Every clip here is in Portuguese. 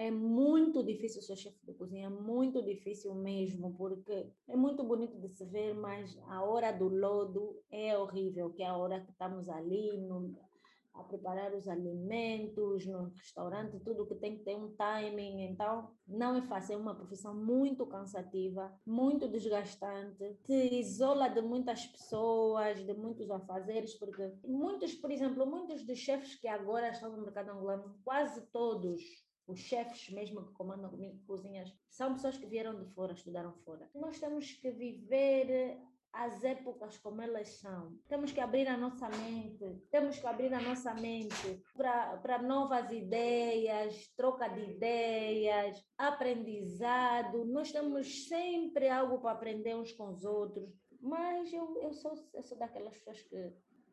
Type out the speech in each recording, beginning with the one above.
É muito difícil ser chefe de cozinha, é muito difícil mesmo, porque é muito bonito de se ver, mas a hora do lodo é horrível, que é a hora que estamos ali no, a preparar os alimentos no restaurante, tudo que tem que ter um timing. Então, não é fácil, é uma profissão muito cansativa, muito desgastante, te isola de muitas pessoas, de muitos afazeres, porque muitos, por exemplo, muitos dos chefes que agora estão no mercado angolano, quase todos os chefes mesmo que comandam cozinhas, são pessoas que vieram de fora, estudaram fora. Nós temos que viver as épocas como elas são. Temos que abrir a nossa mente, temos que abrir a nossa mente para novas ideias, troca de ideias, aprendizado. Nós temos sempre algo para aprender uns com os outros. Mas eu, eu, sou, eu sou daquelas pessoas que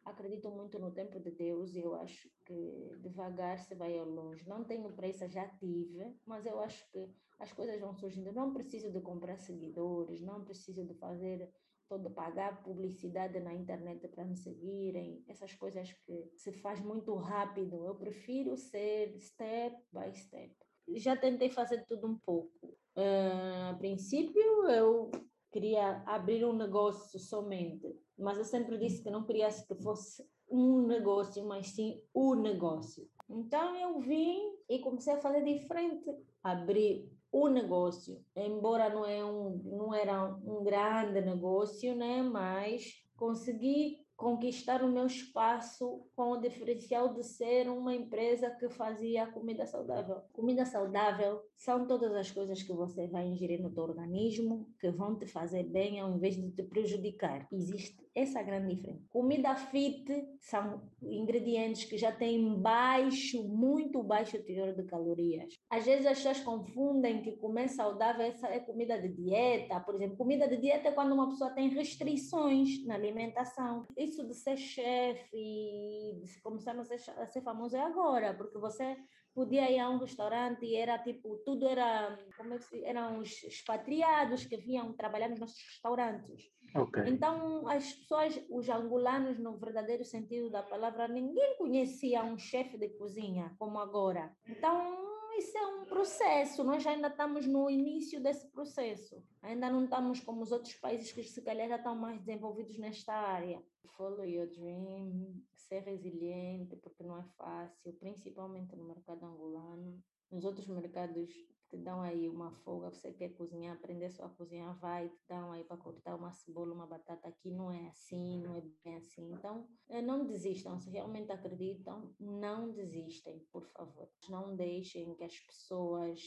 acreditam muito no tempo de Deus e eu acho que devagar se vai ao longe. Não tenho pressa, já tive, mas eu acho que as coisas vão surgindo. Não preciso de comprar seguidores, não preciso de fazer todo pagar publicidade na internet para me seguirem, essas coisas que se faz muito rápido. Eu prefiro ser step by step. Já tentei fazer tudo um pouco. Uh, a princípio, eu queria abrir um negócio somente, mas eu sempre disse que não queria que fosse um negócio, mas sim o negócio. Então eu vim e comecei a fazer diferente. Abri o negócio, embora não, é um, não era um grande negócio, né? mas consegui conquistar o meu espaço com o diferencial de ser uma empresa que fazia comida saudável. Comida saudável são todas as coisas que você vai ingerir no teu organismo que vão te fazer bem ao invés de te prejudicar. Existe essa grande diferença. Comida fit são ingredientes que já têm baixo, muito baixo teor de calorias. Às vezes as pessoas confundem que comer saudável é comida de dieta. Por exemplo, comida de dieta é quando uma pessoa tem restrições na alimentação. Isso de ser chefe e de começar a ser, a ser famoso é agora, porque você podia ir a um restaurante e era tipo, tudo era, como é que eram os expatriados que vinham trabalhar nos nossos restaurantes. Okay. Então, as pessoas, os angolanos, no verdadeiro sentido da palavra, ninguém conhecia um chefe de cozinha como agora. Então, isso é um processo, nós ainda estamos no início desse processo. Ainda não estamos como os outros países que se calhar já estão mais desenvolvidos nesta área. Follow your dream, ser resiliente, porque não é fácil, principalmente no mercado angolano. Nos outros mercados te dão aí uma folga, você quer cozinhar, aprender só a cozinhar, vai, te dão aí para cortar uma cebola, uma batata, aqui não é assim, não é bem assim. Então, eh, não desistam, se realmente acreditam, não desistem, por favor. Não deixem que as pessoas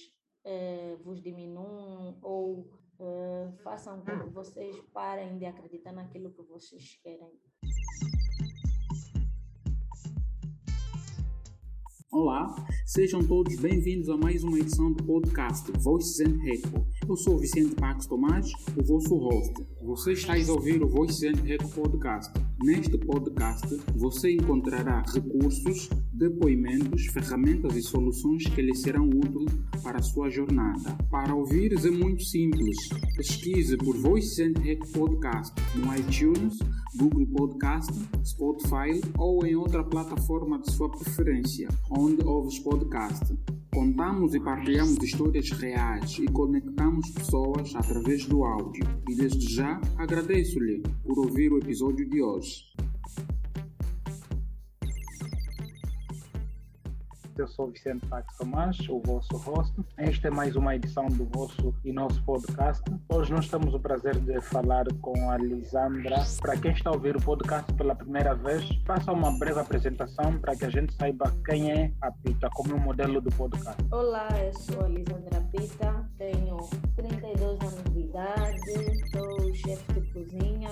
eh, vos diminuam ou eh, façam com que vocês parem de acreditar naquilo que vocês querem. Olá, sejam todos bem-vindos a mais uma edição do podcast Voices and Echo. Eu sou Vicente Pax Tomás, o vosso host. Você está a ouvir o Voices and Echo podcast. Neste podcast, você encontrará recursos, depoimentos, ferramentas e soluções que lhe serão úteis para a sua jornada. Para ouvir é muito simples. Pesquise por Voices and podcast no iTunes, Google Podcast, Spotify ou em outra plataforma de sua preferência onde ouves podcast. Contamos e partilhamos histórias reais e conectamos pessoas através do áudio. E desde já agradeço-lhe por ouvir o episódio de hoje. Eu sou Vicente Pax Tomás, o vosso host. Esta é mais uma edição do vosso e nosso podcast. Hoje nós temos o prazer de falar com a Lisandra. Para quem está a ouvir o podcast pela primeira vez, faça uma breve apresentação para que a gente saiba quem é a Pita, como um modelo do podcast. Olá, eu sou a Lisandra Pita, tenho 32 anos de idade, sou chefe de cozinha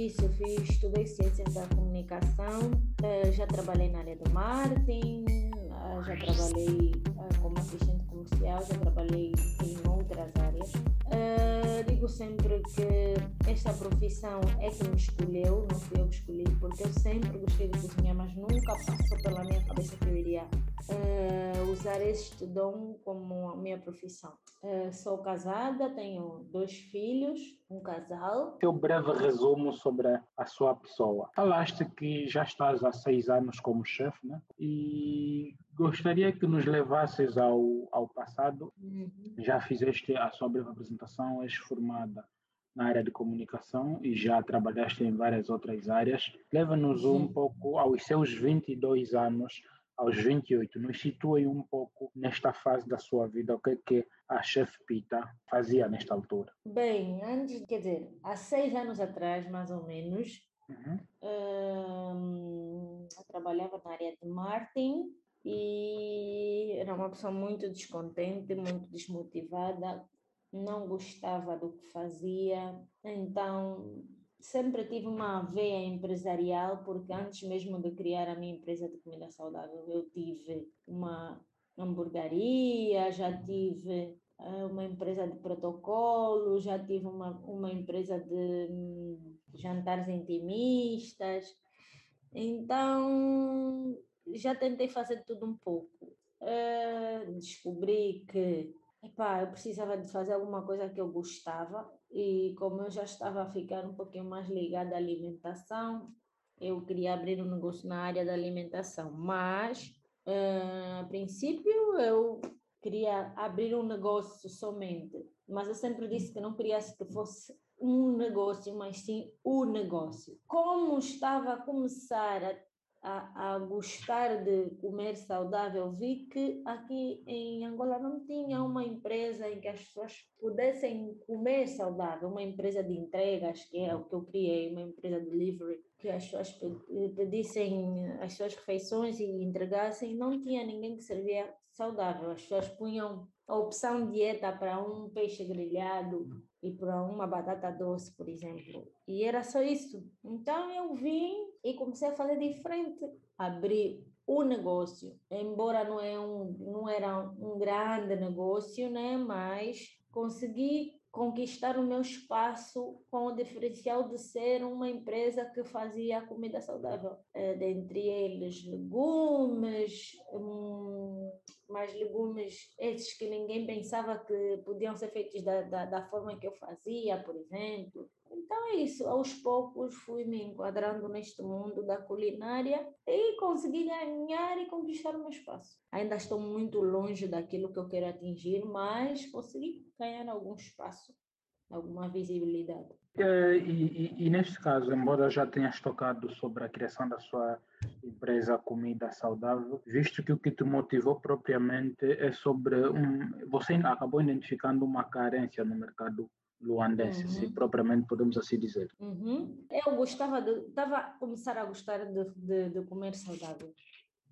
Antes disso, fiz, estudei Ciências da Comunicação, eh, já trabalhei na área do marketing, ah, já trabalhei ah, como assistente comercial, já trabalhei em outras áreas. Uh, digo sempre que esta profissão é que me escolheu, não fui eu que escolhi, porque eu sempre gostei de cozinhar, mas nunca passou pela minha cabeça que eu iria uh, usar este dom como a minha profissão. Sou casada, tenho dois filhos, um casal. Teu breve resumo sobre a sua pessoa. Falaste que já estás há seis anos como chefe, né? E gostaria que nos levasses ao, ao passado. Uhum. Já fizeste a sua breve apresentação, és formada na área de comunicação e já trabalhaste em várias outras áreas. Leva-nos um pouco aos seus 22 anos, aos 28. Nos situem um pouco nesta fase da sua vida, o que é que a chefe Pita fazia nesta altura? Bem, antes, quer dizer, há seis anos atrás, mais ou menos, uhum. hum, eu trabalhava na área de marketing e era uma pessoa muito descontente, muito desmotivada, não gostava do que fazia, então sempre tive uma veia empresarial, porque antes mesmo de criar a minha empresa de comida saudável, eu tive uma hamburgueria, já tive uh, uma empresa de protocolo, já tive uma, uma empresa de um, jantares intimistas. Então, já tentei fazer tudo um pouco. Uh, descobri que epá, eu precisava de fazer alguma coisa que eu gostava e como eu já estava a ficar um pouquinho mais ligada à alimentação, eu queria abrir um negócio na área da alimentação, mas uh, a princípio eu queria abrir um negócio somente, mas eu sempre disse que não queria que fosse um negócio, mas sim o negócio. Como estava a começar a a, a, gostar de comer saudável, vi que aqui em Angola não tinha uma empresa em que as pessoas pudessem comer saudável, uma empresa de entregas, que é o que eu criei, uma empresa de delivery, que as pessoas pedissem as suas refeições e entregassem, não tinha ninguém que servia saudável. As pessoas punham a opção dieta para um peixe grelhado e para uma batata doce, por exemplo. E era só isso. Então eu vim e comecei a fazer diferente. Abri o negócio, embora não, é um, não era um grande negócio, né? mas consegui conquistar o meu espaço com o diferencial de ser uma empresa que fazia comida saudável. É, dentre eles, legumes, hum, mais legumes, esses que ninguém pensava que podiam ser feitos da, da, da forma que eu fazia, por exemplo. Então é isso, aos poucos fui me enquadrando neste mundo da culinária e consegui ganhar e conquistar o meu espaço. Ainda estou muito longe daquilo que eu quero atingir, mas consegui ganhar algum espaço, alguma visibilidade. E, e, e, neste caso, embora já tenhas tocado sobre a criação da sua empresa Comida Saudável, visto que o que te motivou propriamente é sobre um, você acabou identificando uma carência no mercado luandense, uhum. se propriamente podemos assim dizer. Uhum. Eu gostava de, estava a começar a gostar de, de, de, comer saudável.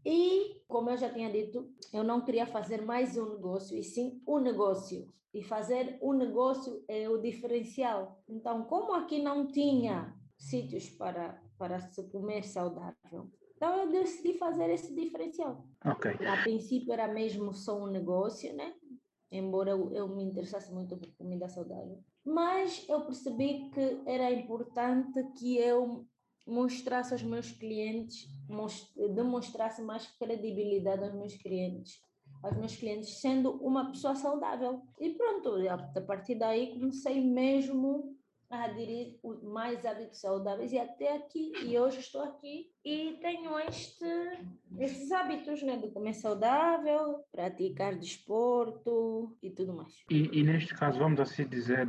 E, como eu já tinha dito, eu não queria fazer mais um negócio, e sim um negócio. E fazer um negócio é o diferencial. Então, como aqui não tinha sítios para, para se comer saudável, então eu decidi fazer esse diferencial. Ok. A princípio era mesmo só um negócio, né? Embora eu, eu me interessasse muito por comida saudável. Mas eu percebi que era importante que eu mostrasse aos meus clientes, demonstrasse mais credibilidade aos meus clientes, aos meus clientes sendo uma pessoa saudável. E pronto, a partir daí comecei mesmo a aderir mais hábitos saudáveis e até aqui, e hoje estou aqui e tenho este, esses hábitos né, de comer saudável, praticar desporto e tudo mais. E, e neste caso, vamos assim dizer,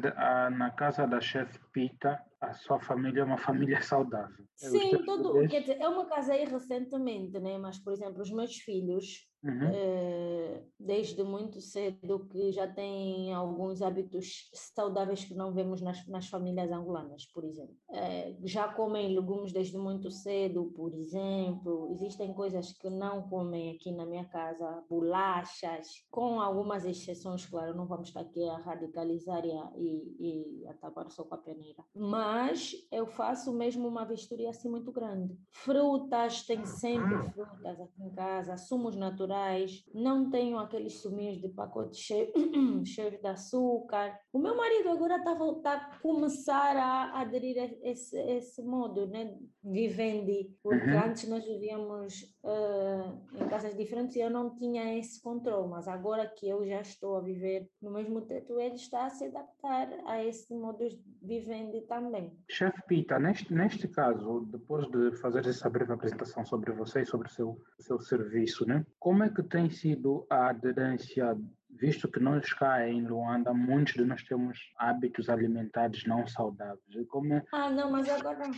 na casa da chefe Pita, a sua família é uma família saudável. Sim, tudo, quer dizer, eu me casei recentemente, né? mas, por exemplo, os meus filhos, Uhum. Eh, desde muito cedo que já têm alguns hábitos saudáveis que não vemos nas, nas famílias angolanas, por exemplo. Eh, já comem legumes desde muito cedo, por exemplo. Existem coisas que não comem aqui na minha casa, bolachas, com algumas exceções, claro, não vamos estar aqui a radicalizar e a, e, e a tapar só com a peneira. Mas eu faço mesmo uma vistoria assim muito grande. Frutas, tem sempre frutas aqui em casa, sumos naturais não tenho aqueles suminhos de pacote cheio, cheios de açúcar. O meu marido agora está a a começar a aderir a esse, esse modo, né? Vivendo Porque uhum. antes nós vivíamos uh, em casas diferentes e eu não tinha esse controle, mas agora que eu já estou a viver no mesmo teto, ele está a se adaptar a esse modo de vivendo também. Chefe Pita, neste, neste caso, depois de fazer essa breve apresentação sobre você e sobre o seu, seu serviço, né? como é que tem sido a aderência visto que nós cá em Luanda, muitos de nós temos hábitos alimentares não saudáveis. Como é... Ah, não, mas agora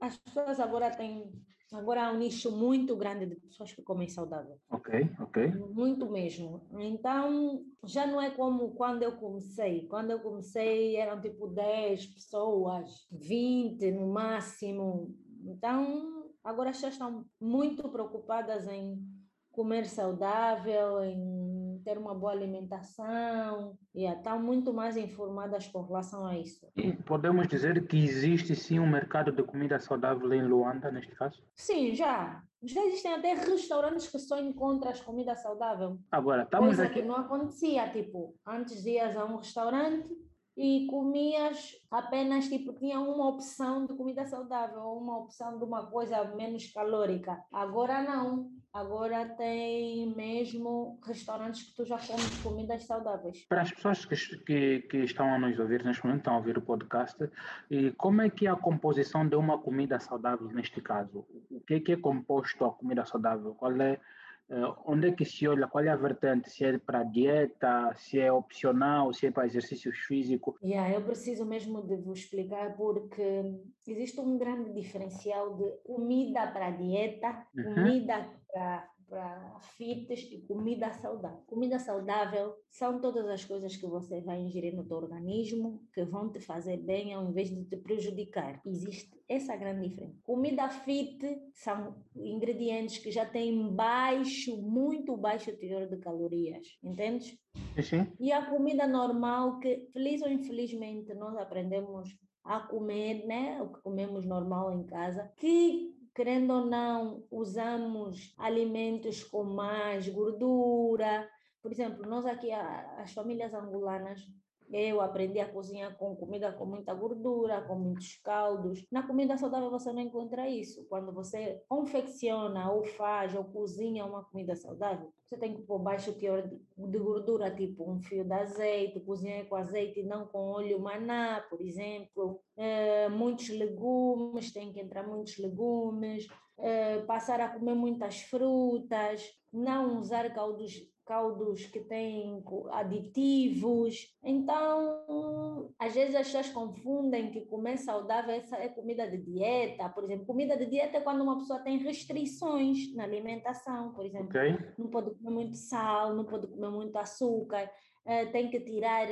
as pessoas agora têm agora há um nicho muito grande de pessoas que comem saudável. Ok, ok. Muito mesmo. Então, já não é como quando eu comecei. Quando eu comecei eram tipo 10 pessoas, 20 no máximo. Então, agora as pessoas estão muito preocupadas em comer saudável, em ter uma boa alimentação, e estão muito mais informadas com relação a isso. E podemos dizer que existe sim um mercado de comida saudável em Luanda, neste caso? Sim, já. Já existem até restaurantes que só encontram as comidas saudáveis. Agora, estamos Coisa aqui... que não acontecia, tipo, antes ias a um restaurante e comias apenas tipo tinha uma opção de comida saudável, uma opção de uma coisa menos calórica. Agora não. Agora tem mesmo restaurantes que tu já comes comidas saudáveis. Para as pessoas que, que, que estão a nos ouvir neste momento, estão a ouvir o podcast, e como é que é a composição de uma comida saudável neste caso? O que é que é composto a comida saudável? Qual é onde é que se olha? Qual é a vertente? Se é para dieta, se é opcional, se é para exercício físico? Yeah, eu preciso mesmo de vos explicar porque existe um grande diferencial de comida para dieta, uhum. comida para para fitas e comida saudável. Comida saudável são todas as coisas que você vai ingerir no teu organismo que vão te fazer bem ao invés de te prejudicar. Existe essa grande diferença. Comida fit são ingredientes que já têm baixo, muito baixo teor de calorias, entendes? Sim. E a comida normal que, feliz ou infelizmente, nós aprendemos a comer, né? O que comemos normal em casa, que querendo ou não, usamos alimentos com mais gordura. Por exemplo, nós aqui, as famílias angolanas, eu aprendi a cozinhar com comida com muita gordura, com muitos caldos. Na comida saudável você não encontra isso. Quando você confecciona ou faz ou cozinha uma comida saudável, você tem que pôr baixo teor de gordura, tipo um fio de azeite, cozinhar com azeite e não com óleo maná, por exemplo. É, muitos legumes, tem que entrar muitos legumes. É, passar a comer muitas frutas, não usar caldos caldos que têm aditivos. Então, às vezes as pessoas confundem que comer saudável essa é comida de dieta. Por exemplo, comida de dieta é quando uma pessoa tem restrições na alimentação, por exemplo. Okay. Não pode comer muito sal, não pode comer muito açúcar, eh, tem que tirar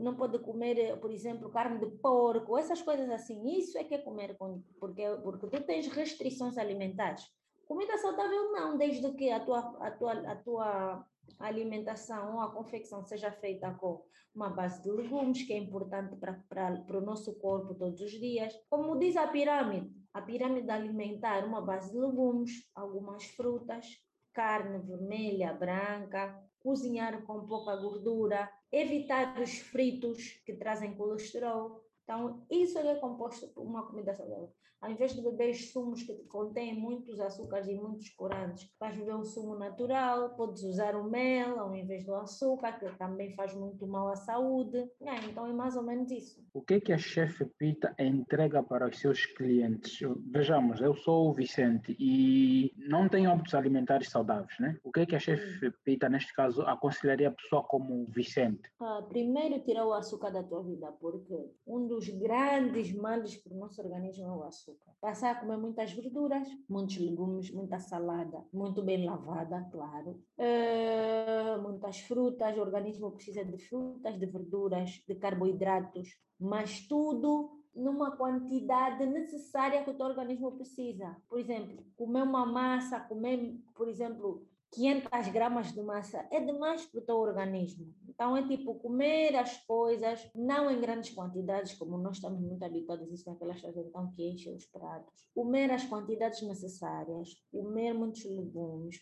não pode comer, por exemplo, carne de porco, essas coisas assim. Isso é que é comer, porque, porque tu tens restrições alimentares. Comida saudável não, desde que a tua, a tua, a tua alimentação ou a confecção seja feita com uma base de legumes, que é importante para, o nosso corpo todos os dias. Como diz a pirâmide, a pirâmide alimentar, uma base de legumes, algumas frutas, carne vermelha, branca, cozinhar com pouca gordura, evitar os fritos que trazem colesterol. Então, isso é composto por uma comida saudável ao invés de beber sumos que contêm muitos açúcares e muitos corantes, vais beber um sumo natural, podes usar o mel ao invés do açúcar, que também faz muito mal à saúde. É, então é mais ou menos isso. O que é que a chefe Pita entrega para os seus clientes? Vejamos, eu sou o Vicente e não tenho hábitos alimentares saudáveis, né? O que é que a chefe Pita, neste caso, aconselharia a pessoa como o Vicente? Ah, primeiro, tirar o açúcar da tua vida, porque um dos grandes males para o nosso organismo é o açúcar. Passar a comer muitas verduras, muitos legumes, muita salada, muito bem lavada, claro. Uh, muitas frutas, o organismo precisa de frutas, de verduras, de carboidratos, mas tudo numa quantidade necessária que o teu organismo precisa. Por exemplo, comer uma massa, comer, por exemplo, 500 gramas de massa é demais para o teu organismo. Então, é tipo comer as coisas, não em grandes quantidades, como nós estamos muito habituados, existem aquelas coisas então que enchem os pratos. Comer as quantidades necessárias, comer muitos legumes,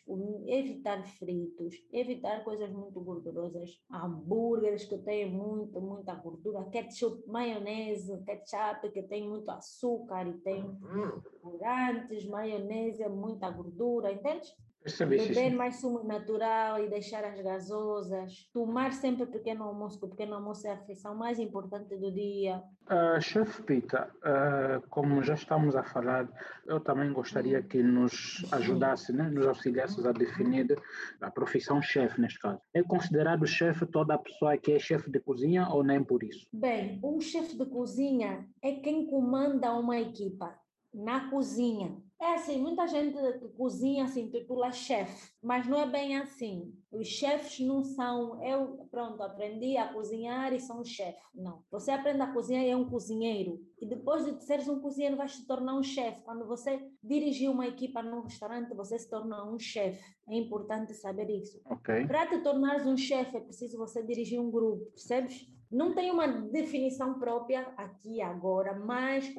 evitar fritos, evitar coisas muito gordurosas, hambúrgueres que têm muito, muita gordura, ketchup, maionese, ketchup que tem muito açúcar e tem uhum. corantes, maionese, muita gordura, entende? Beber mais sumo natural e deixar as gasosas. Tomar sempre pequeno almoço, porque o pequeno almoço é a refeição mais importante do dia. Uh, Chefe Pita, uh, como já estamos a falar, eu também gostaria que nos ajudasse, né, nos auxiliasse a definir a profissão chefe, neste caso. É considerado chefe toda a pessoa que é chefe de cozinha ou nem por isso? Bem, um chefe de cozinha é quem comanda uma equipa na cozinha. É assim, muita gente que cozinha se intitula chefe, mas não é bem assim. Os chefes não são, eu, pronto, aprendi a cozinhar e sou um chefe. Não. Você aprende a cozinhar e é um cozinheiro. E depois de seres um cozinheiro, vais se tornar um chefe. Quando você dirigir uma equipa num restaurante, você se torna um chefe. É importante saber isso. Okay. Para te tornares um chefe, é preciso você dirigir um grupo, percebes? Não tem uma definição própria aqui agora, mas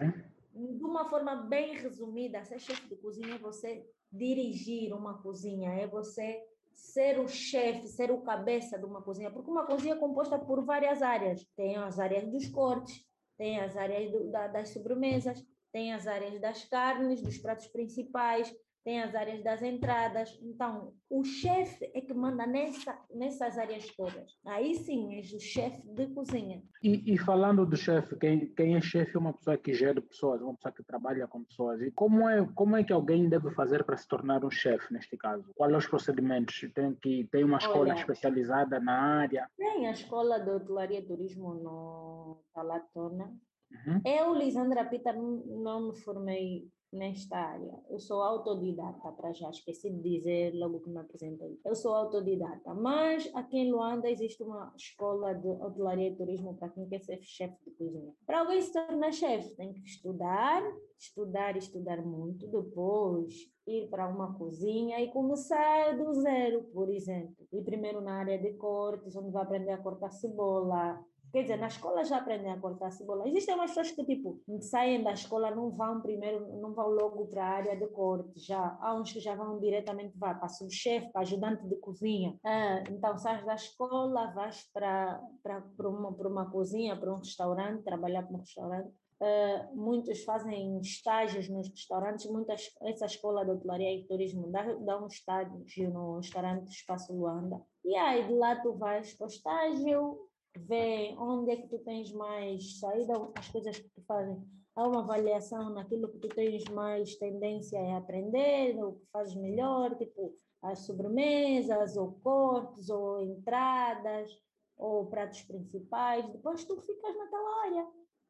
de uma forma bem resumida, ser chefe de cozinha é você dirigir uma cozinha, é você ser o chefe, ser o cabeça de uma cozinha, porque uma cozinha é composta por várias áreas. Tem as áreas dos cortes, tem as áreas do, da, das sobremesas, tem as áreas das carnes, dos pratos principais, tem as áreas das entradas. Então, o chefe é que manda nessa, nessas áreas todas. Aí sim, és o chefe de cozinha. E, e falando do chefe, quem, quem é chefe é uma pessoa que gera pessoas, uma pessoa que trabalha com pessoas. E como é, como é que alguém deve fazer para se tornar um chefe, neste caso? Quais são os procedimentos? Tem, que, tem uma escola Olha, especializada na área? Tem a escola de hotelaria e turismo no Palatona. Uhum. Eu, Lisandra Pita, não me formei nesta área. Eu sou autodidata, para já esqueci de dizer logo que me apresentei. Eu sou autodidata, mas aqui em Luanda existe uma escola de hotelaria e turismo para quem quer ser chefe de cozinha. Para alguém se tornar chefe, tem que estudar, estudar, estudar muito, depois ir para uma cozinha e começar do zero, por exemplo. Ir primeiro na área de cortes, onde vai aprender a cortar cebola, Quer dizer, na escola já aprendem a cortar cebola. Existem umas pessoas que, tipo, saem da escola, não vão primeiro, não vão logo para a área de corte. Já há uns que já vão diretamente para, para subchefe, para ajudante de cozinha. Ah, então, sais da escola, vais para, para, para, uma, uma cozinha, para um restaurante, trabalhar para um restaurante. Uh, muitos fazem estágios nos restaurantes, muitas, essa escola de hotelaria e turismo dá, dá um estágio no restaurante Espaço Luanda. E aí de lá tu vais para o estágio, vê onde é que tu tens mais saída, as coisas que tu fazem. Há uma avaliação naquilo que tu tens mais tendência a aprender, o que fazes melhor, tipo as sobremesas, ou cortes, ou entradas, ou pratos principais. Depois tu ficas naquela área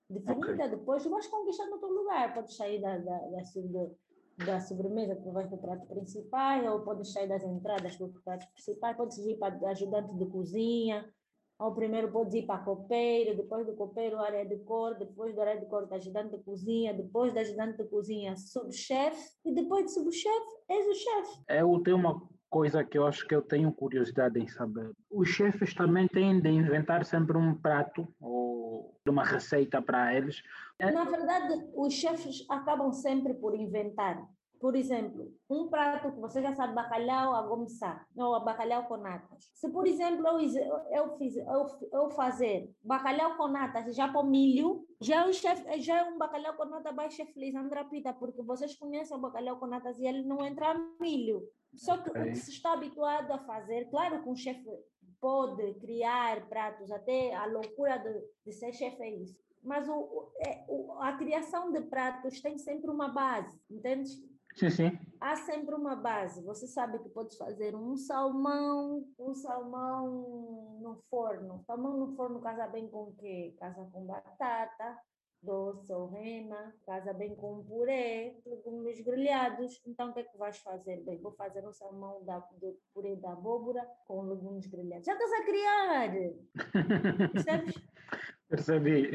definida, okay. depois tu vais conquistando o teu lugar. Podes sair da, da, da, da sobremesa, tu vais para o prato principal, ou podes sair das entradas para o prato principal, podes ir para ajudante de cozinha, ao primeiro pode ir para copeiro, depois do copeiro área de cor, depois da área de cor ajudante de cozinha, depois da ajudante de cozinha subchefe e depois de subchefe és o chefe. Eu tenho uma coisa que eu acho que eu tenho curiosidade em saber. Os chefes também têm de inventar sempre um prato ou uma receita para eles. Na verdade, os chefes acabam sempre por inventar. Por exemplo, um prato que você já sabe, bacalhau a gomissá, ou bacalhau com natas. Se, por exemplo, eu, eu, fiz, eu, eu fazer bacalhau com natas já com milho, já é um, chef, já é um bacalhau com nata by chef Lisandra Pita, porque vocês conhecem o bacalhau com natas e ele não entra milho. Só que okay. o que se está habituado a fazer, claro que um chefe pode criar pratos, até a loucura de, de ser chefe é isso. Mas o, é, o, a criação de pratos tem sempre uma base, entende? Sim, sim. Há sempre uma base. Você sabe que pode fazer um salmão, um salmão no forno. Salmão no forno casa bem com o quê? Casa com batata, doce ou rena, casa bem com purê, legumes grelhados. Então, o que é que vais fazer? Bem, vou fazer um salmão da, do purê da abóbora com legumes grelhados. Já estás a criar! Percebes? Percebi.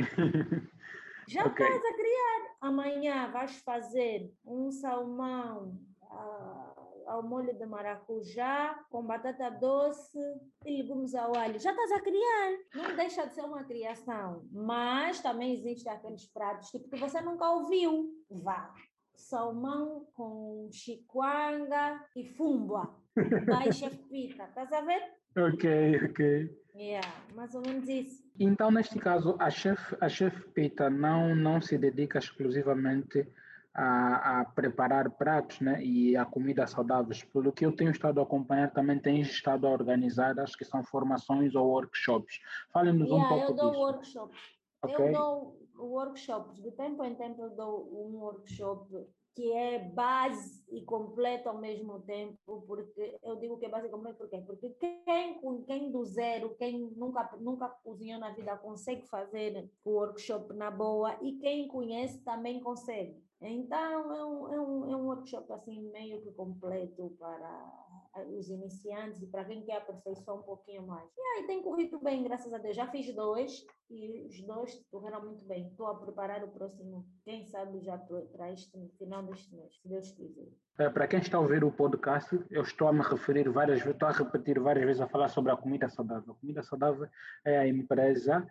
Já okay. estás a criar. Amanhã vais fazer um salmão à, ao molho de maracujá, com batata doce e legumes ao alho. Já estás a criar. Não deixa de ser uma criação. Mas também existem aqueles pratos tipo, que você nunca ouviu. Vá. Salmão com chiquanga e fumbua. Vai, chef Pita. Estás a ver? Ok, ok. Yeah, mais ou menos isso. Então, neste caso, a chef, a chef Pita não, não se dedica exclusivamente a, a, preparar pratos né, e a comida saudáveis. Pelo que eu tenho estado a acompanhar, também tem estado a organizar, acho que são formações ou workshops. Fale-nos yeah, um pouco eu dou disso. workshops. Ok. Eu dou workshops. De tempo em tempo eu dou um workshop que é base e completo ao mesmo tempo, porque eu digo que é base e completo por quê? Porque quem, quem do zero, quem nunca, nunca cozinhou na vida consegue fazer o workshop na boa e quem conhece também consegue. Então, é um, é um, é um workshop assim meio que completo para os iniciantes e para quem quer aperfeiçoar um pouquinho mais. E aí tem corrido bem, graças a Deus. Já fiz dois e os dois correram muito bem. Estou a preparar o próximo, quem sabe já para este final deste mês, se Deus quiser. É, Para quem está a ouvir o podcast, eu estou a me referir várias vezes, estou a repetir várias vezes a falar sobre a comida saudável. A comida saudável é a empresa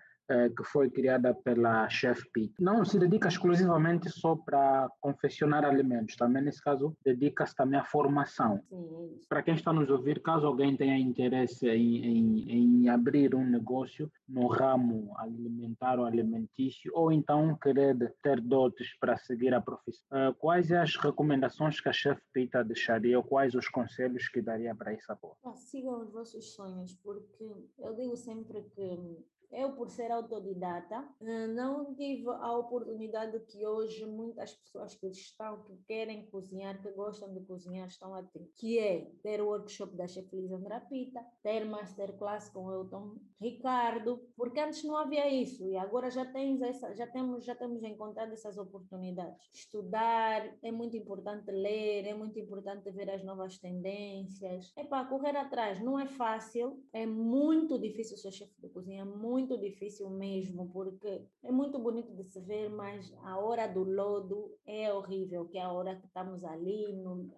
que foi criada pela Chef Pete. Não se dedica exclusivamente só para confeccionar alimentos, também nesse caso dedica-se também à formação. Sim, é. Para quem está nos ouvir, caso alguém tenha interesse em, em, em abrir um negócio no ramo alimentar ou alimentício, ou então querer ter dotes para seguir a profissão, eh, quais as recomendações que a Chef Pita deixaria ou quais os conselhos que daria para essa boa? Ah, sigam os vossos sonhos, porque eu digo sempre que eu, por ser autodidata, eh, não tive a oportunidade que hoje muitas pessoas que estão, que querem cozinhar, que gostam de cozinhar, estão a ter, que é ter o workshop da chef Lisandra Pita, ter masterclass com Elton Ricardo, porque antes não havia isso e agora já tens essa, já temos, já temos encontrado essas oportunidades. Estudar é muito importante ler, é muito importante ver as novas tendências. É para correr atrás, não é fácil, é muito difícil ser chefe de cozinha, muito muito difícil mesmo, porque é muito bonito de se ver, mas a hora do lodo é horrível, que é a hora que estamos ali no,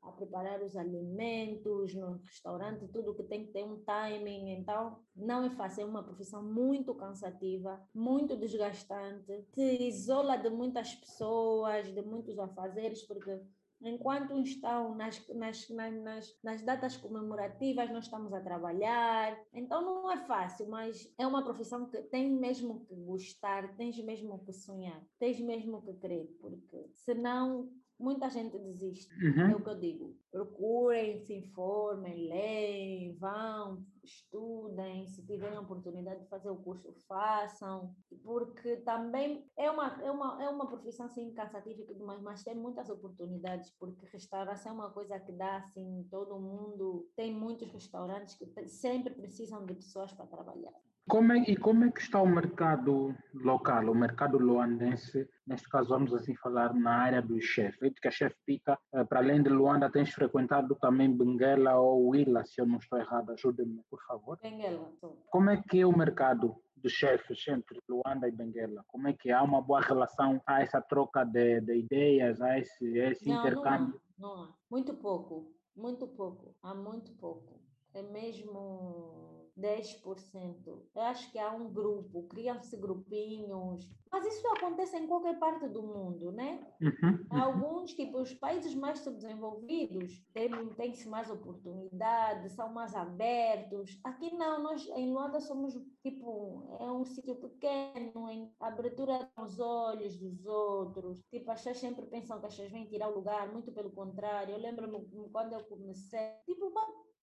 a preparar os alimentos no restaurante, tudo que tem que ter um timing, então não é fácil, é uma profissão muito cansativa, muito desgastante, te isola de muitas pessoas, de muitos afazeres, porque Enquanto estão nas, nas, nas, nas datas comemorativas, nós estamos a trabalhar. Então não é fácil, mas é uma profissão que tem mesmo que gostar, tens mesmo que sonhar, tens mesmo que crer, porque senão muita gente desiste. Uhum. É o que eu digo. Procurem, se informem, leem, vão, estudem, se tiverem a oportunidade de fazer o curso, façam, porque também é uma, é uma, é uma profissão assim, cansativa, mas, mas tem muitas oportunidades, porque restauração é uma coisa que dá assim, todo mundo, tem muitos restaurantes que sempre precisam de pessoas para trabalhar. Como é, e como é que está o mercado local, o mercado luandense? Neste caso, vamos assim falar na área do chefe. Que a chefe Pita, eh, para além de Luanda, tens frequentado também Benguela ou Willa, se eu não estou errado. Ajude-me, por favor. Benguela. Como é que é o mercado de chefes entre Luanda e Benguela? Como é que há uma boa relação a essa troca de, de ideias, a esse, a esse não, intercâmbio? Não há, não há. Muito pouco, muito pouco. Há muito pouco. É mesmo 10%. Eu acho que há um grupo, criam-se grupinhos, mas isso acontece em qualquer parte do mundo, né? Uhum. Alguns, tipo, os países mais subdesenvolvidos têm, têm mais oportunidade, são mais abertos. Aqui não, nós em Luanda somos, tipo, é um sítio pequeno, em abertura aos olhos dos outros. Tipo, as pessoas sempre pensam que as pessoas vêm tirar o lugar, muito pelo contrário. Eu lembro-me quando eu comecei, tipo,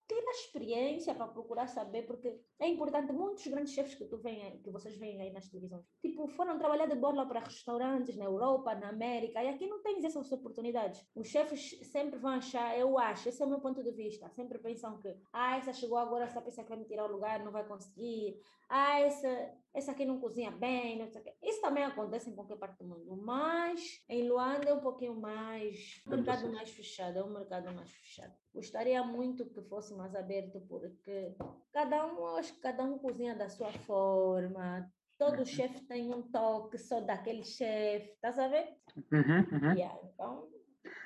ter a experiência para procurar saber, porque é importante, muitos grandes chefes que tu vem, que vocês veem aí nas televisões, tipo, foram trabalhar de borla para restaurantes na Europa, na América, e aqui não tens essas oportunidades. Os chefes sempre vão achar, eu acho, esse é o meu ponto de vista, sempre pensam que, ah, essa chegou agora, essa pessoa que vai me tirar o lugar, não vai conseguir, ah, essa, essa aqui não cozinha bem, não sei o quê. Isso também acontece em qualquer parte do mundo, mas em Luanda é um pouquinho mais, um mercado mais fechado, é um mercado mais fechado. Gostaria muito que fosse mais aberto, porque cada um, acho que cada um cozinha da sua forma, todo chefe tem um toque só daquele chefe, a ver? Uhum, uhum. Yeah, então,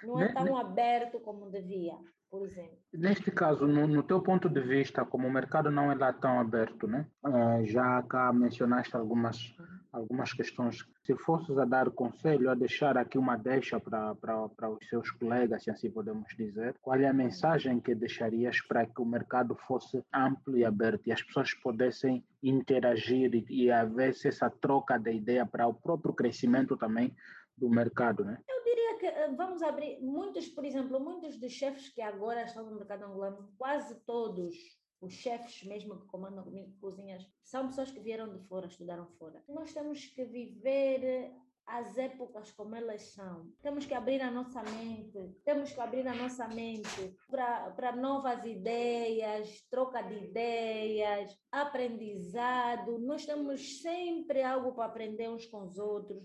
não é tão aberto como devia. Por exemplo. Neste caso, no, no teu ponto de vista, como o mercado não é lá tão aberto, né? Uh, já cá mencionaste algumas, uhum. algumas questões. Se fosses a dar conselho, a deixar aqui uma deixa para os seus colegas, se assim podemos dizer, qual é a mensagem que deixarias para que o mercado fosse amplo e aberto e as pessoas pudessem interagir e, e haver essa troca de ideia para o próprio crescimento também do mercado, né? Eu diria que eh, vamos abrir muitos, por exemplo, muitos dos chefes que agora estão no mercado angolano, quase todos os chefes mesmo que comandam cozinhas, são pessoas que vieram de fora, estudaram fora. Nós temos que viver as épocas como elas são. Temos que abrir a nossa mente, temos que abrir a nossa mente para novas ideias, troca de ideias, aprendizado. Nós temos sempre algo para aprender uns com os outros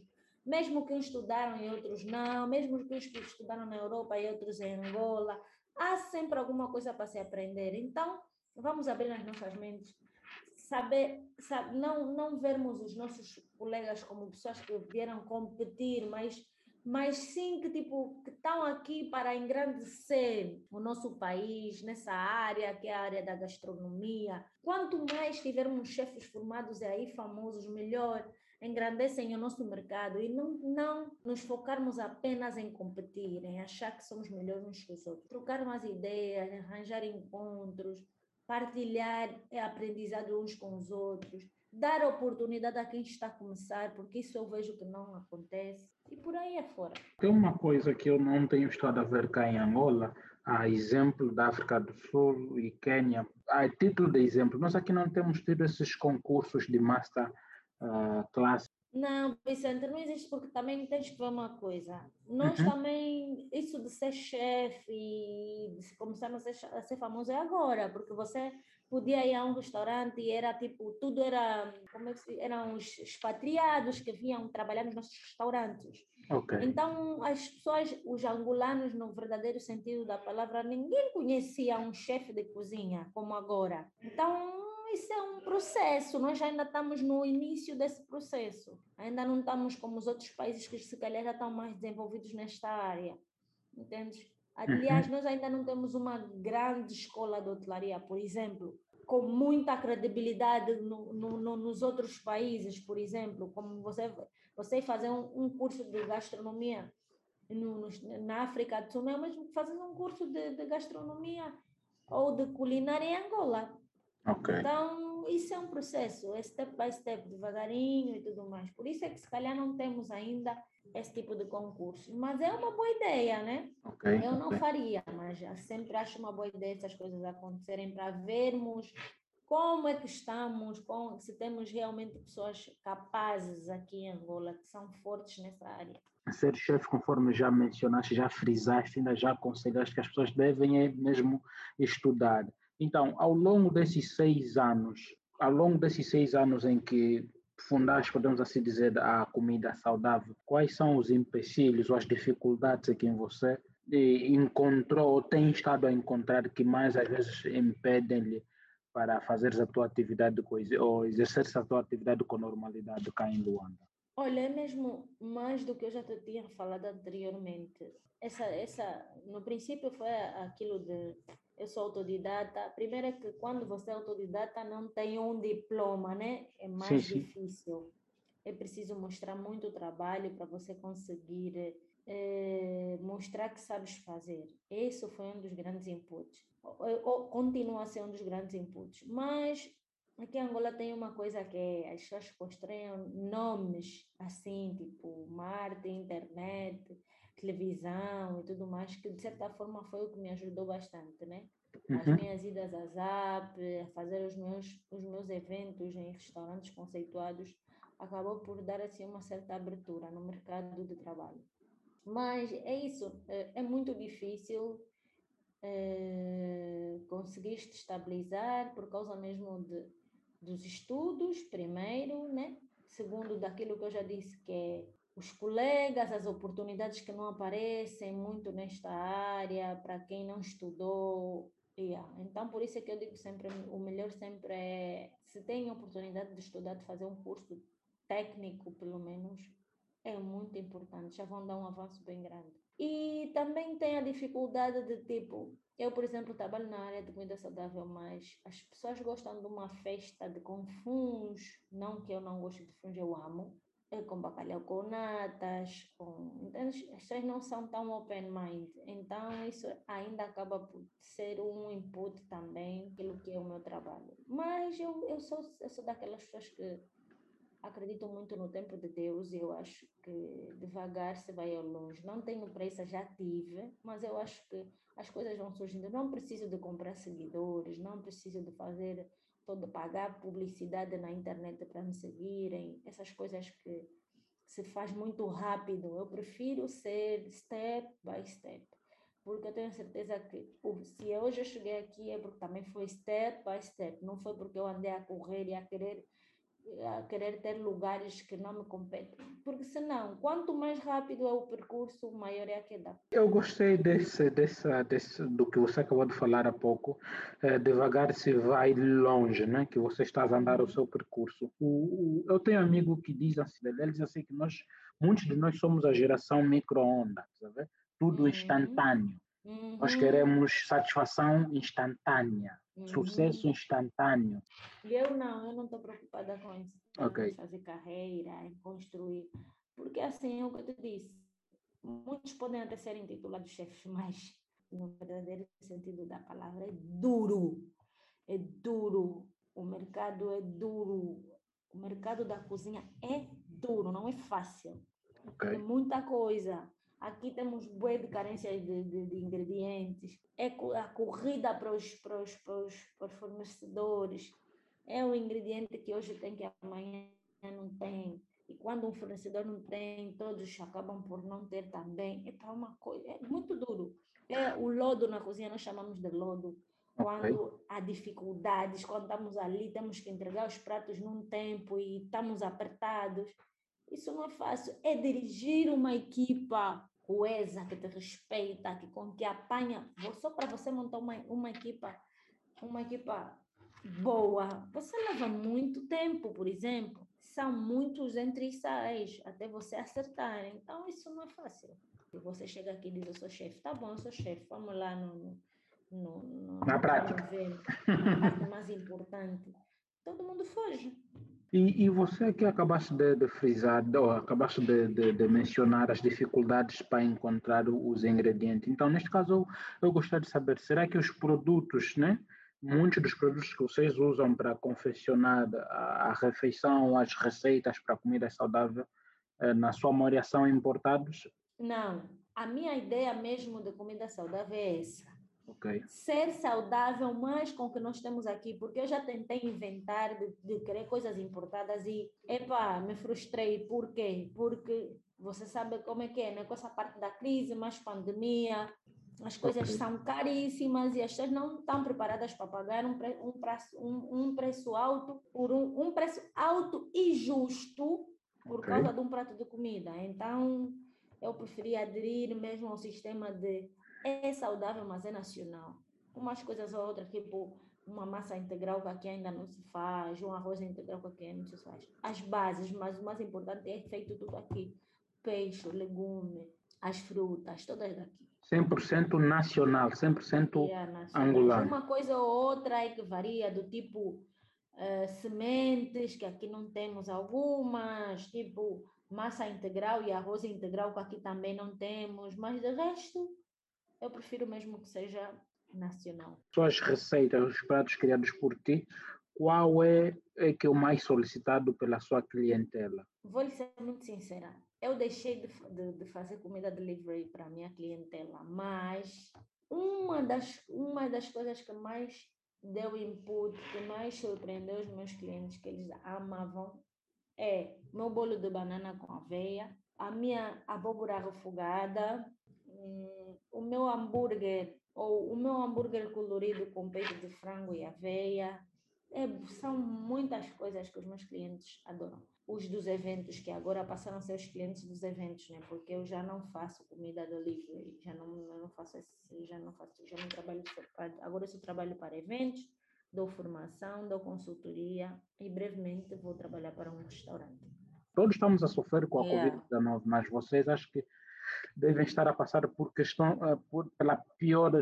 mesmo que estudaram e outros não, mesmo que uns que estudaram na Europa e outros em Angola, há sempre alguma coisa para se aprender. Então, vamos abrir as nossas mentes, saber, sabe, não, não vermos os nossos colegas como pessoas que vieram competir, mas mas sim que tipo que estão aqui para engrandecer o nosso país nessa área que é a área da gastronomia. Quanto mais tivermos chefes formados e aí famosos, melhor engrandecem o nosso mercado e não, não nos focarmos apenas em competir, em achar que somos melhores uns que os outros. Trocar umas ideias, arranjar encontros, partilhar aprendizado uns com os outros, dar oportunidade a quem está a começar, porque isso eu vejo que não acontece, e por aí é fora. Tem uma coisa que eu não tenho estado a ver cá em Angola, a exemplo da África do Sul e Quênia, a título de exemplo, nós aqui não temos tido esses concursos de master uh, classe. Não, Vicente, não existe porque também tens que ver uma coisa. Nós uhum. também, isso de ser chefe e de começar a ser, a ser famoso é agora, porque você podia ir a um restaurante e era tipo, tudo era, como é que se, eram os expatriados que vinham trabalhar nos nossos restaurantes. Okay. Então, as pessoas, os angolanos, no verdadeiro sentido da palavra, ninguém conhecia um chefe de cozinha como agora. Então, isso é um processo, nós ainda estamos no início desse processo. Ainda não estamos como os outros países que se calhar já estão mais desenvolvidos nesta área. Entendes? Aliás, uhum. nós ainda não temos uma grande escola de hotelaria, por exemplo, com muita credibilidade no, no, no, nos outros países, por exemplo, como você, você fazer um, um curso de gastronomia no, na África do Sul, é mesmo que fazer um curso de, de gastronomia ou de culinária em Angola. Okay. Então, isso é um processo, é step by step, devagarinho e tudo mais. Por isso é que se calhar não temos ainda esse tipo de concurso. Mas é uma boa ideia, né? Okay, Eu não faria, mas sempre acho uma boa ideia essas coisas acontecerem para vermos como é que estamos, com, se temos realmente pessoas capazes aqui em Angola, que são fortes nessa área. Ser chefe, conforme já mencionaste, já frisaste, ainda já aconselhaste que as pessoas devem é mesmo estudar. Então, ao longo desses seis anos, ao longo desses seis anos em que fundaste, podemos assim dizer, a comida saudável, quais são os empecilhos ou as dificuldades que você encontrou ou tem estado a encontrar que mais às vezes impedem-lhe para fazer a tua atividade ou exercer a tua atividade com normalidade cá em Luanda? Olha, é mesmo mais do que eu já te tinha falado anteriormente. Essa, essa, no princípio foi aquilo de eu sou autodidata. Primeiro é que quando você é autodidata não tem um diploma, né? É mais sim, sim. difícil. É preciso mostrar muito trabalho para você conseguir é, mostrar que sabes fazer. Esse foi um dos grandes inputs. Ou, ou, continua a ser um dos grandes inputs. Mas aqui em Angola tem uma coisa que as pessoas constroem nomes assim, tipo marketing, internet, televisão e tudo mais, que de certa forma foi o que me ajudou bastante, né? As uhum. minhas idas a Zap, a fazer os meus, os meus eventos em restaurantes conceituados, acabou por dar assim uma certa abertura no mercado de trabalho. Mas é isso, é, é muito difícil é, conseguir estabilizar por causa mesmo de, dos estudos, primeiro, né? Segundo, daquilo que eu já disse, que é os colegas, as oportunidades que não aparecem muito nesta área, para quem não estudou. Yeah. Então, por isso é que eu digo sempre, o melhor sempre é, se tem oportunidade de estudar, de fazer um curso técnico, pelo menos, é muito importante, já vão dar um avanço bem grande. E também tem a dificuldade de, tipo, Eu, por exemplo, trabalho na área de comida saudável, mas as pessoas gostam de uma festa de com funs, não que eu não goste de funs, eu amo, é com bacalhau com natas, com... Então, as pessoas não são tão open mind, então isso ainda acaba por ser um input também pelo que é o meu trabalho. Mas eu, eu, sou, eu sou daquelas pessoas que acredito muito no tempo de Deus e eu acho que devagar se vai ao longe. Não tenho pressa, já tive, mas eu acho que as coisas vão surgindo. Não preciso de comprar seguidores, não preciso de fazer todo pagar publicidade na internet para me seguirem, essas coisas que se faz muito rápido. Eu prefiro ser step by step, porque eu tenho certeza que se hoje eu cheguei aqui é porque também foi step by step, não foi porque eu andei a correr e a querer a querer ter lugares que não me competem. Porque senão, quanto mais rápido é o percurso, maior é a queda. Eu gostei desse, desse, desse, do que você acabou de falar há pouco. É, devagar se vai longe, né? que você está a andar o seu percurso. O, o, eu tenho um amigo que diz assim, ele diz assim que nós, muitos de nós somos a geração micro-ondas, tudo uhum. instantâneo. Uhum. Nós queremos satisfação instantânea. Sucesso instantâneo. Eu não, eu não estou preocupada com isso. Okay. Em fazer carreira, em construir. Porque assim, é o que eu te disse. Muitos podem até serem titulados chefes, mas no verdadeiro sentido da palavra é duro. É duro. O mercado é duro. O mercado da cozinha é duro, não é fácil. Okay. É muita coisa. Aqui temos boa de carências de, de, de, ingredientes, é a corrida para os, para, os, para, os, para os fornecedores, é o ingrediente que hoje tem que amanhã não tem. E quando um fornecedor não tem, todos acabam por não ter também. É para uma coisa, é muito duro. É o lodo na cozinha, nós chamamos de lodo. Quando okay. há dificuldades, quando estamos ali, temos que entregar os pratos num tempo e estamos apertados isso não é fácil. É dirigir uma equipa coesa, que te respeita, que, com, que apanha. Só para você montar uma, uma equipa, uma equipa boa, você leva muito tempo, por exemplo. São muitos entre sais até você acertar. Então, isso não é fácil. E você chega aqui e diz, eu sou chefe. Tá bom, eu sou chefe. Vamos lá no, no, no, na prática. Ver, a parte mais importante. Todo mundo foge. E, e você aqui acabaste de, de frisar, ou acabaste de, de, de, mencionar as dificuldades para encontrar os ingredientes. Então, neste caso, eu, eu gostaria de saber, será que os produtos, né? Muitos dos produtos que vocês usam para confeccionar a, a refeição, as receitas para comida saudável, eh, na sua maioria são importados? Não. A minha ideia mesmo de comida saudável é essa Okay. Ser saudável mais com o que nós temos aqui, porque eu já tentei inventar de, de querer coisas importadas e, epa, me frustrei. Por quê? Porque você sabe como é que é, né? Com essa parte da crise, mais pandemia, as coisas okay. são caríssimas e as pessoas não estão preparadas para pagar um, pre, um, preço, um, um preço alto por um, um preço alto e justo por okay. causa de um prato de comida. Então, eu preferi aderir mesmo ao sistema de é saudável, mas é nacional. Umas coisas ou outras, tipo uma massa integral que aqui ainda não se faz, um arroz integral que aqui não se faz. As bases, mas o mais importante é feito tudo aqui. Peixe, legume, as frutas, todas daqui. 100% nacional, 100% é, nacional. angular. Uma coisa ou outra é que varia, do tipo uh, sementes, que aqui não temos algumas, tipo massa integral e arroz integral, que aqui também não temos, mas de resto eu prefiro mesmo que seja nacional. Suas receitas, os pratos criados por ti, qual é, é que é o mais solicitado pela sua clientela? Vou lhe ser muito sincera. Eu deixei de, de, de fazer comida delivery para a minha clientela, mas uma das, uma das coisas que mais deu input, que mais surpreendeu os meus clientes, que eles amavam, é meu bolo de banana com aveia, a minha abóbora refogada, hum, o meu hambúrguer ou o meu hambúrguer colorido com peito de frango e aveia. É, são muitas coisas que os meus clientes adoram. Os dos eventos, que agora passaram a ser os clientes dos eventos, né? Porque eu já não faço comida delivery, já não, não faço esse, já não faço, já não trabalho agora eu só trabalho para eventos, dou formação, dou consultoria e brevemente vou trabalhar para um restaurante. Todos estamos a sofrer com a yeah. Covid-19, mas vocês acho que devem estar a passar por questão, uh, por, pela pior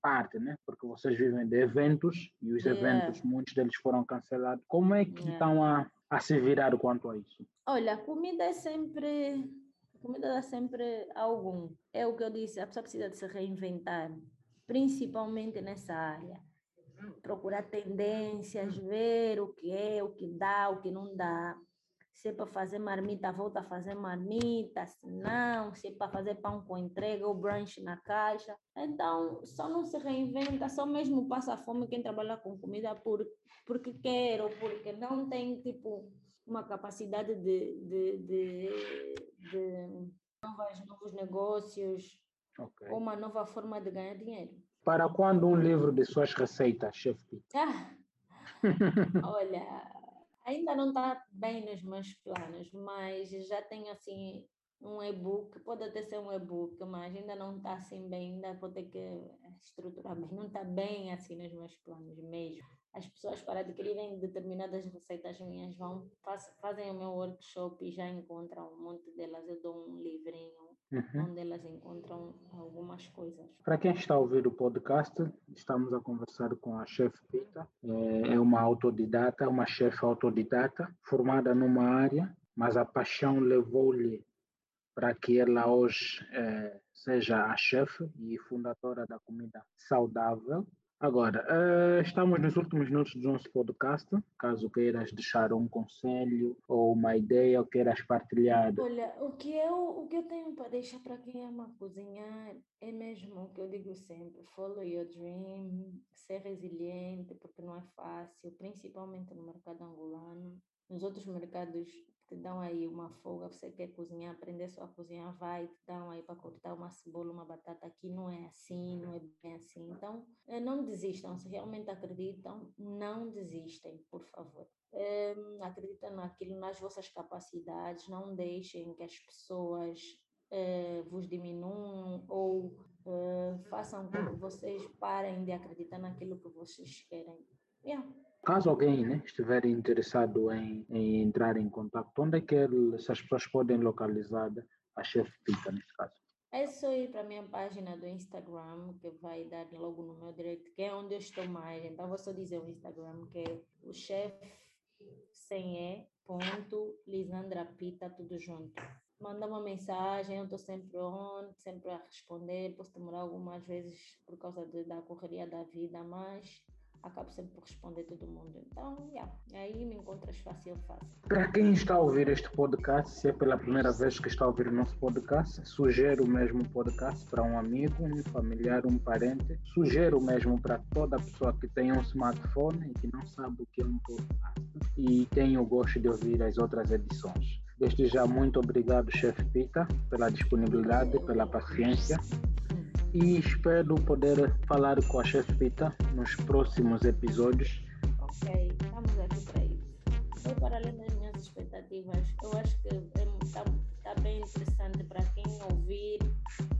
parte, né? Porque vocês vivem de eventos e os Yeah. eventos, muitos deles foram cancelados. Como é que Yeah. estão a, a se virar quanto a isso? Olha, a comida é sempre. A comida dá sempre algum. É o que eu disse, a pessoa precisa de se reinventar, principalmente nessa área. Procurar tendências, ver o que é, o que dá, o que não dá. Se é para fazer marmita, volta a fazer marmita. Se não, se é para fazer pão com entrega ou brunch na caixa. Então, só não se reinventa, só mesmo passa fome quem trabalha com comida por, porque quer ou porque não tem, tipo, uma capacidade de, de, de, de novas, novos negócios Ok. ou uma nova forma de ganhar dinheiro. Para quando um livro de suas receitas, Chef Pita? Ah, olha, ainda não está bem nos meus planos, mas já tenho assim um e-book, pode até ser um e-book, mas ainda não está assim bem, ainda vou ter que estruturar bem, não está bem assim nos meus planos mesmo. As pessoas para adquirirem determinadas receitas minhas vão, faz, fazem o meu workshop e já encontram um monte delas, eu dou um livrinho Uhum. onde elas encontram algumas coisas. Para quem está a ouvir o podcast, estamos a conversar com a Chef Pita. É é uma autodidata, uma chefe autodidata, formada numa área, mas a paixão levou-lhe para que ela hoje eh, seja a chefe e fundadora da comida saudável. Agora, eh, estamos nos últimos minutos do nosso podcast. Caso queiras deixar um conselho ou uma ideia ou queiras partilhar. Olha, o que eu, o que eu tenho para deixar para quem ama cozinhar é mesmo o que eu digo sempre: follow your dream, ser resiliente, porque não é fácil, principalmente no mercado angolano. Nos outros mercados te dão aí uma folga, você quer cozinhar, aprender só a cozinhar, vai, te dão aí para cortar uma cebola, uma batata. Aqui não é assim, não é bem assim. Então, eh, não desistam, se realmente acreditam, não desistem, por favor. Hum, acredita naquilo, nas vossas capacidades, não deixem que as pessoas eh, vos diminuam ou eh, façam com que vocês parem de acreditar naquilo que vocês querem. Yeah. Caso alguém né, estiver interessado em, em entrar em contato, onde é que essas pessoas podem localizar a Chef Pita, neste caso? É só ir para a minha página do Instagram, que vai dar logo no meu direct, que é onde eu estou mais. Então, vou só dizer o Instagram, que é o chef sem E, ponto, Lisandra Pita, tudo junto. Manda uma mensagem, eu estou sempre on, sempre a responder. Posso demorar algumas vezes por causa da correria da vida, mas acabo sempre por responder todo mundo. Então, yeah, aí me encontras fácil, fácil. Para quem está a ouvir este podcast, se é pela primeira vez que está a ouvir o nosso podcast, sugiro o mesmo podcast para um amigo, um familiar, um parente. Sugiro mesmo para toda pessoa que tem um smartphone e que não sabe o que é um podcast e tem o gosto de ouvir as outras edições. Desde já, muito obrigado, Chef Pita, pela disponibilidade, pela paciência e espero poder falar com a Chef Pita nos próximos episódios. Ok, estamos aqui para isso. Foi para além das minhas expectativas. Eu acho que está tá bem interessante para quem ouvir.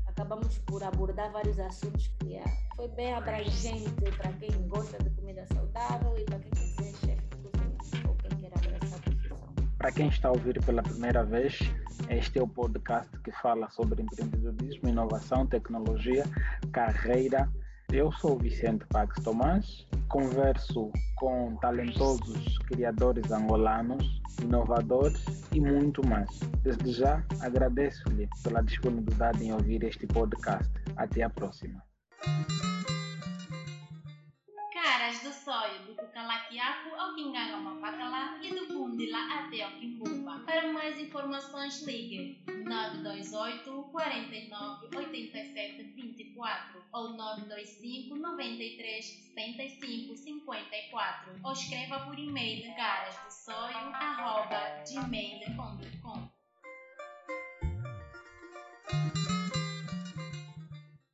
Acabamos por abordar vários assuntos que é, foi bem abrangente para quem gosta de comida saudável e para quem quer ser chefe de cozinha ou quem quer abraçar a profissão. Para quem está a ouvir pela primeira vez, este é o podcast que fala sobre empreendedorismo, inovação, tecnologia, carreira. Eu sou Vicente Pax Tomás, converso com talentosos criadores angolanos, inovadores e muito mais. Desde já, agradeço-lhe pela disponibilidade em ouvir este podcast. Até a próxima. Do sonho do Cucalaquiaco ao Quinganga Mapacalá e do Bundila até ao Quimbumba. Para mais informações ligue 928 49 87 24 ou 925 93 75 54 ou escreva por e-mail gmail.com